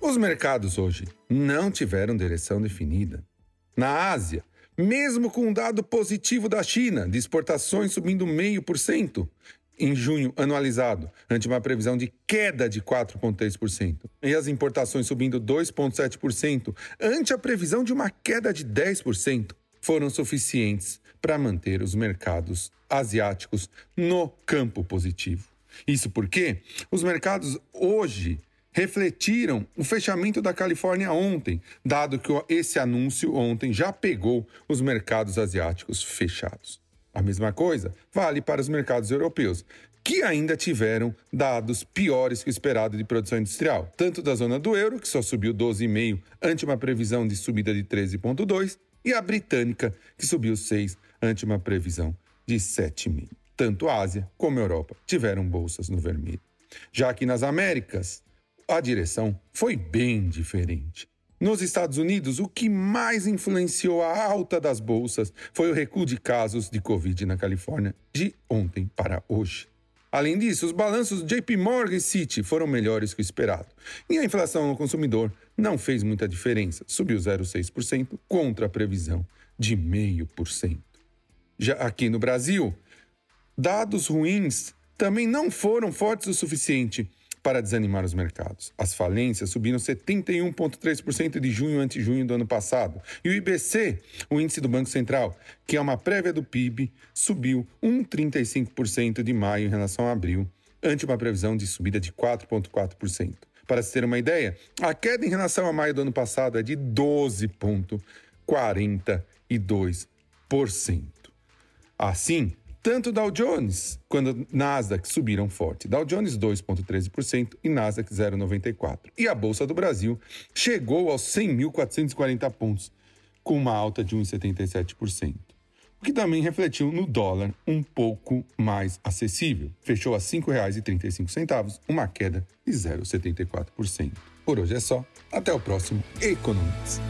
Os mercados hoje não tiveram direção definida. Na Ásia, mesmo com um dado positivo da China, de exportações subindo 0,5% em junho anualizado, ante uma previsão de queda de 4,3%, e as importações subindo 2,7%, ante a previsão de uma queda de 10%, foram suficientes para manter os mercados asiáticos no campo positivo. Isso porque os mercados hoje refletiram o fechamento da Califórnia ontem, dado que esse anúncio ontem já pegou os mercados asiáticos fechados. A mesma coisa vale para os mercados europeus, que ainda tiveram dados piores que o esperado de produção industrial, tanto da zona do euro, que só subiu 12,5 ante uma previsão de subida de 13,2, e a britânica, que subiu 6 ante uma previsão de 7,5. Tanto a Ásia como a Europa tiveram bolsas no vermelho. Já que nas Américas, a direção foi bem diferente. Nos Estados Unidos, o que mais influenciou a alta das bolsas foi o recuo de casos de Covid na Califórnia de ontem para hoje. Além disso, os balanços JP Morgan e foram melhores que o esperado. E a inflação no consumidor não fez muita diferença, subiu 0,6% contra a previsão de 0,5%. Já aqui no Brasil, dados ruins também não foram fortes o suficiente para desanimar os mercados. As falências subiram 71,3% de junho ante junho do ano passado. E o IBC, o índice do Banco Central, que é uma prévia do PIB, subiu 1,35% de maio em relação a abril, ante uma previsão de subida de 4,4%. Para se ter uma ideia, a queda em relação a maio do ano passado é de 12,42%. Assim, tanto Dow Jones quanto Nasdaq subiram forte. Dow Jones 2,13% e Nasdaq 0,94%. E a Bolsa do Brasil chegou aos 100.440 pontos, com uma alta de 1,77%. O que também refletiu no dólar um pouco mais acessível. Fechou a R$ 5,35, uma queda de 0,74%. Por hoje é só. Até o próximo Economics.